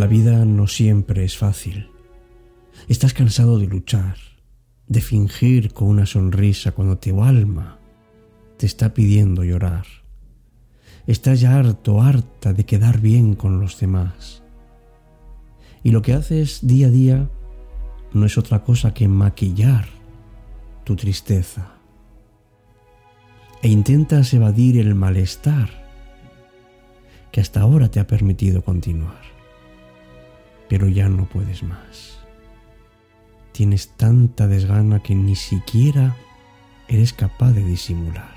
La vida no siempre es fácil. Estás cansado de luchar, de fingir con una sonrisa cuando tu alma te está pidiendo llorar. Estás ya harto, harta de quedar bien con los demás. Y lo que haces día a día no es otra cosa que maquillar tu tristeza. E intentas evadir el malestar que hasta ahora te ha permitido continuar pero ya no puedes más. Tienes tanta desgana que ni siquiera eres capaz de disimular.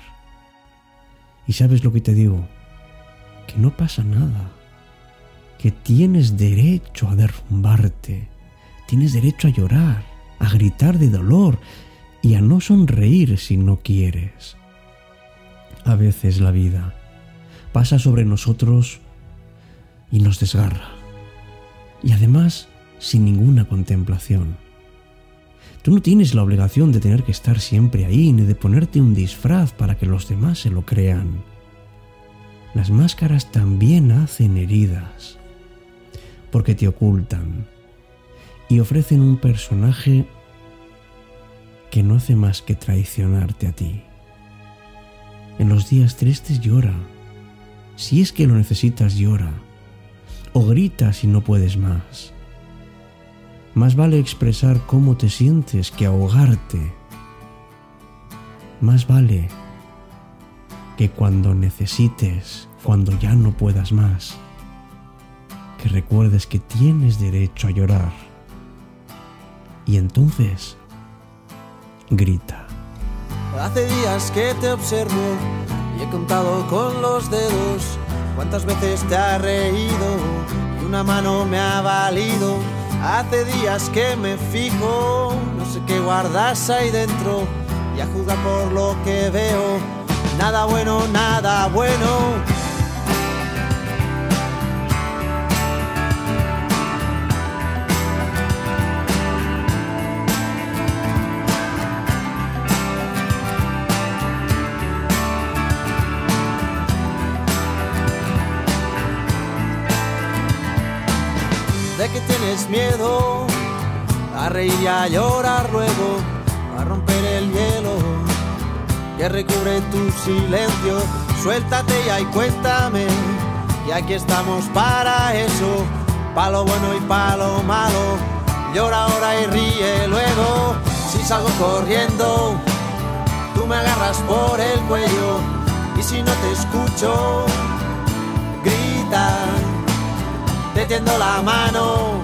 Y sabes lo que te digo, que no pasa nada, que tienes derecho a derrumbarte, tienes derecho a llorar, a gritar de dolor y a no sonreír si no quieres. A veces la vida pasa sobre nosotros y nos desgarra y además sin ninguna contemplación. Tú no tienes la obligación de tener que estar siempre ahí ni de ponerte un disfraz para que los demás se lo crean. Las máscaras también hacen heridas, porque te ocultan y ofrecen un personaje que no hace más que traicionarte a ti. En los días tristes llora, si es que lo necesitas llora o grita si no puedes más. Más vale expresar cómo te sientes que ahogarte. Más vale que cuando necesites, cuando ya no puedas más, que recuerdes que tienes derecho a llorar. Y entonces, grita. Hace días que te observo y he contado con los dedos cuántas veces te ha reído una mano me ha valido. Hace días que me fijo, no sé qué guardas ahí dentro y a juzgar por lo que veo. Nada bueno, nada bueno. Miedo a reír y a llorar luego, a romper el hielo que recubre tu silencio. Suéltate ya y cuéntame, y aquí estamos para eso, palo bueno y palo malo. Llora ahora y ríe luego, si salgo corriendo, tú me agarras por el cuello, y si no te escucho, grita te tiendo la mano,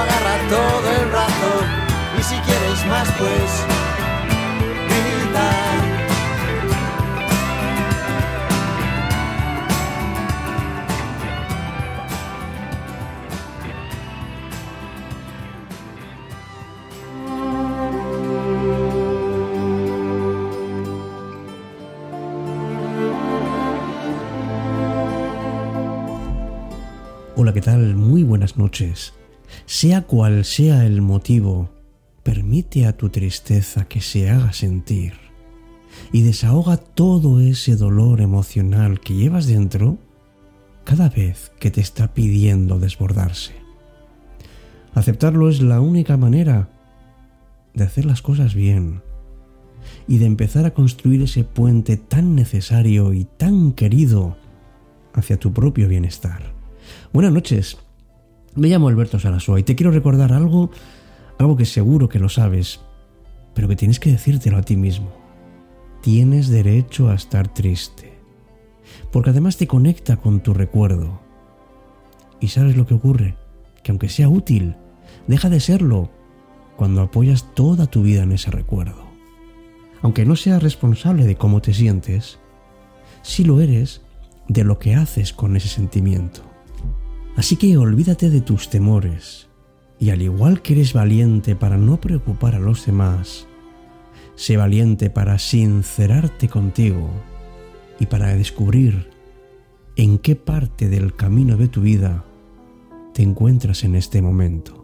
agarra todo el rato. Y si quieres más, pues grita. Hola, ¿qué tal? Muy buenas noches. Sea cual sea el motivo, permite a tu tristeza que se haga sentir y desahoga todo ese dolor emocional que llevas dentro cada vez que te está pidiendo desbordarse. Aceptarlo es la única manera de hacer las cosas bien y de empezar a construir ese puente tan necesario y tan querido hacia tu propio bienestar. Buenas noches. Me llamo Alberto Sarasua y te quiero recordar algo, algo que seguro que lo sabes, pero que tienes que decírtelo a ti mismo. Tienes derecho a estar triste, porque además te conecta con tu recuerdo. ¿Y sabes lo que ocurre? Que aunque sea útil, deja de serlo cuando apoyas toda tu vida en ese recuerdo. Aunque no seas responsable de cómo te sientes, sí lo eres de lo que haces con ese sentimiento. Así que olvídate de tus temores y al igual que eres valiente para no preocupar a los demás, sé valiente para sincerarte contigo y para descubrir en qué parte del camino de tu vida te encuentras en este momento.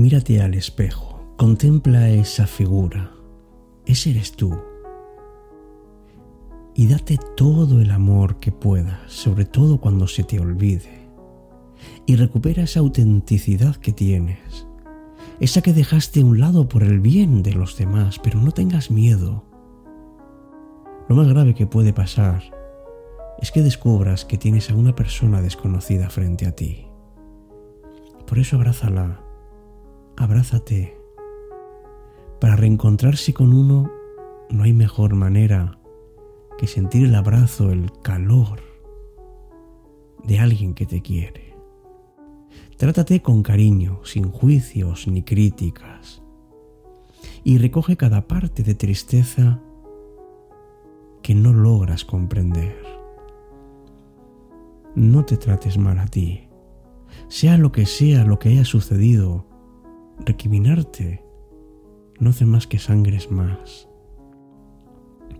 Mírate al espejo, contempla esa figura, ese eres tú. Y date todo el amor que puedas, sobre todo cuando se te olvide. Y recupera esa autenticidad que tienes, esa que dejaste a un lado por el bien de los demás, pero no tengas miedo. Lo más grave que puede pasar es que descubras que tienes a una persona desconocida frente a ti. Por eso abrázala abrázate. Para reencontrarse con uno no hay mejor manera que sentir el abrazo, el calor de alguien que te quiere. Trátate con cariño, sin juicios ni críticas, y recoge cada parte de tristeza que no logras comprender. No te trates mal a ti, sea lo que sea lo que haya sucedido recriminarte no hace más que sangres más.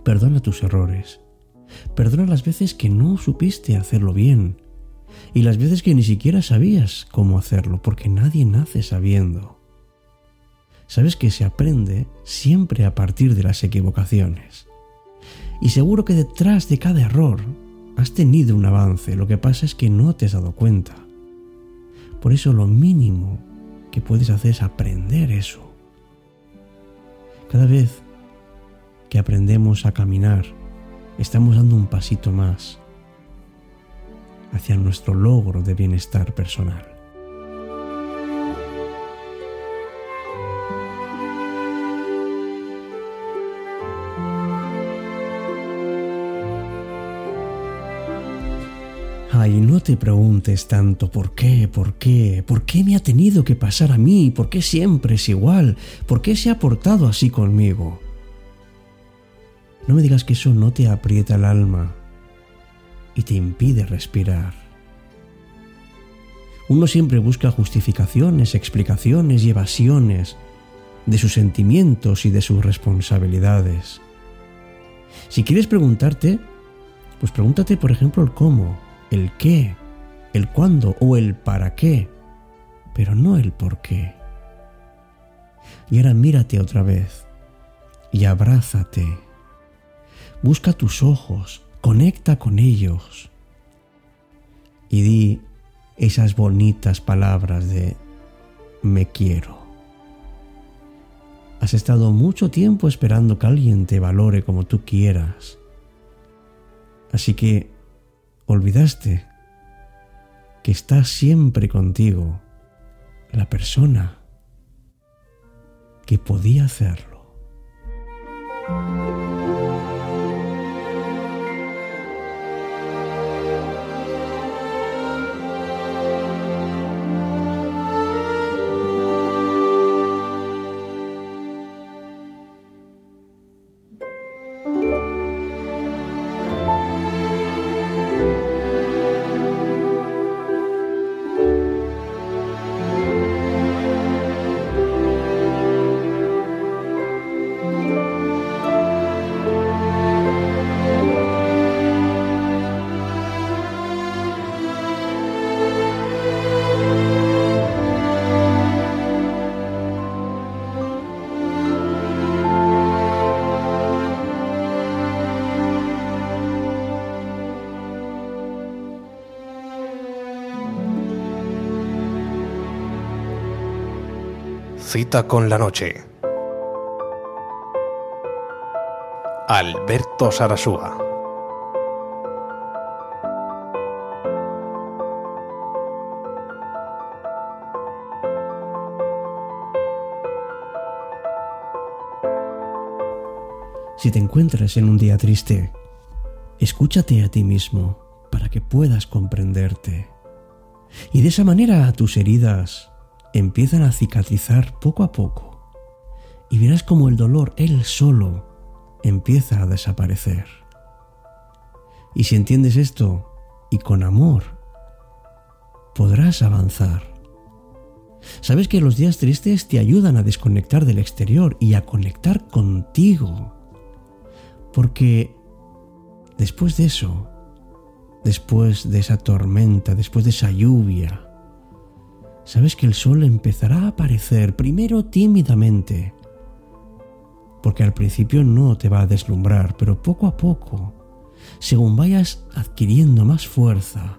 Perdona tus errores. Perdona las veces que no supiste hacerlo bien y las veces que ni siquiera sabías cómo hacerlo, porque nadie nace sabiendo. Sabes que se aprende siempre a partir de las equivocaciones. Y seguro que detrás de cada error has tenido un avance, lo que pasa es que no te has dado cuenta. Por eso lo mínimo que puedes hacer es aprender eso. Cada vez que aprendemos a caminar, estamos dando un pasito más hacia nuestro logro de bienestar personal. Ay, no te preguntes tanto por qué, por qué, por qué me ha tenido que pasar a mí, por qué siempre es igual, por qué se ha portado así conmigo. No me digas que eso no te aprieta el alma y te impide respirar. Uno siempre busca justificaciones, explicaciones y evasiones de sus sentimientos y de sus responsabilidades. Si quieres preguntarte, pues pregúntate por ejemplo el cómo el qué, el cuándo o el para qué, pero no el por qué. Y ahora mírate otra vez y abrázate. Busca tus ojos, conecta con ellos y di esas bonitas palabras de me quiero. Has estado mucho tiempo esperando que alguien te valore como tú quieras. Así que olvidaste que está siempre contigo la persona que podía hacerlo. Cita con la noche. Alberto Sarasúa. Si te encuentras en un día triste, escúchate a ti mismo para que puedas comprenderte. Y de esa manera tus heridas empiezan a cicatrizar poco a poco. Y verás como el dolor, él solo, empieza a desaparecer. Y si entiendes esto, y con amor, podrás avanzar. Sabes que los días tristes te ayudan a desconectar del exterior y a conectar contigo. Porque después de eso, después de esa tormenta, después de esa lluvia, sabes que el sol empezará a aparecer primero tímidamente, porque al principio no te va a deslumbrar, pero poco a poco, según vayas adquiriendo más fuerza,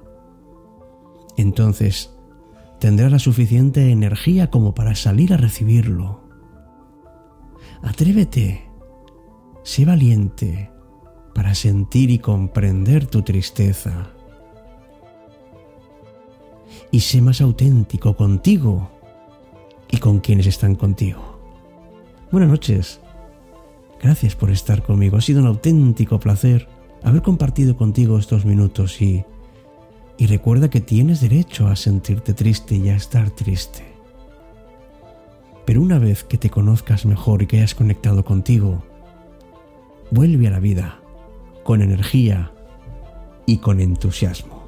entonces tendrás la suficiente energía como para salir a recibirlo. Atrévete, sé valiente para sentir y comprender tu tristeza. Y sé más auténtico contigo y con quienes están contigo. Buenas noches. Gracias por estar conmigo. Ha sido un auténtico placer haber compartido contigo estos minutos y, y recuerda que tienes derecho a sentirte triste y a estar triste. Pero una vez que te conozcas mejor y que hayas conectado contigo, vuelve a la vida con energía y con entusiasmo.